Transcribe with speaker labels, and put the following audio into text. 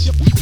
Speaker 1: spaceship.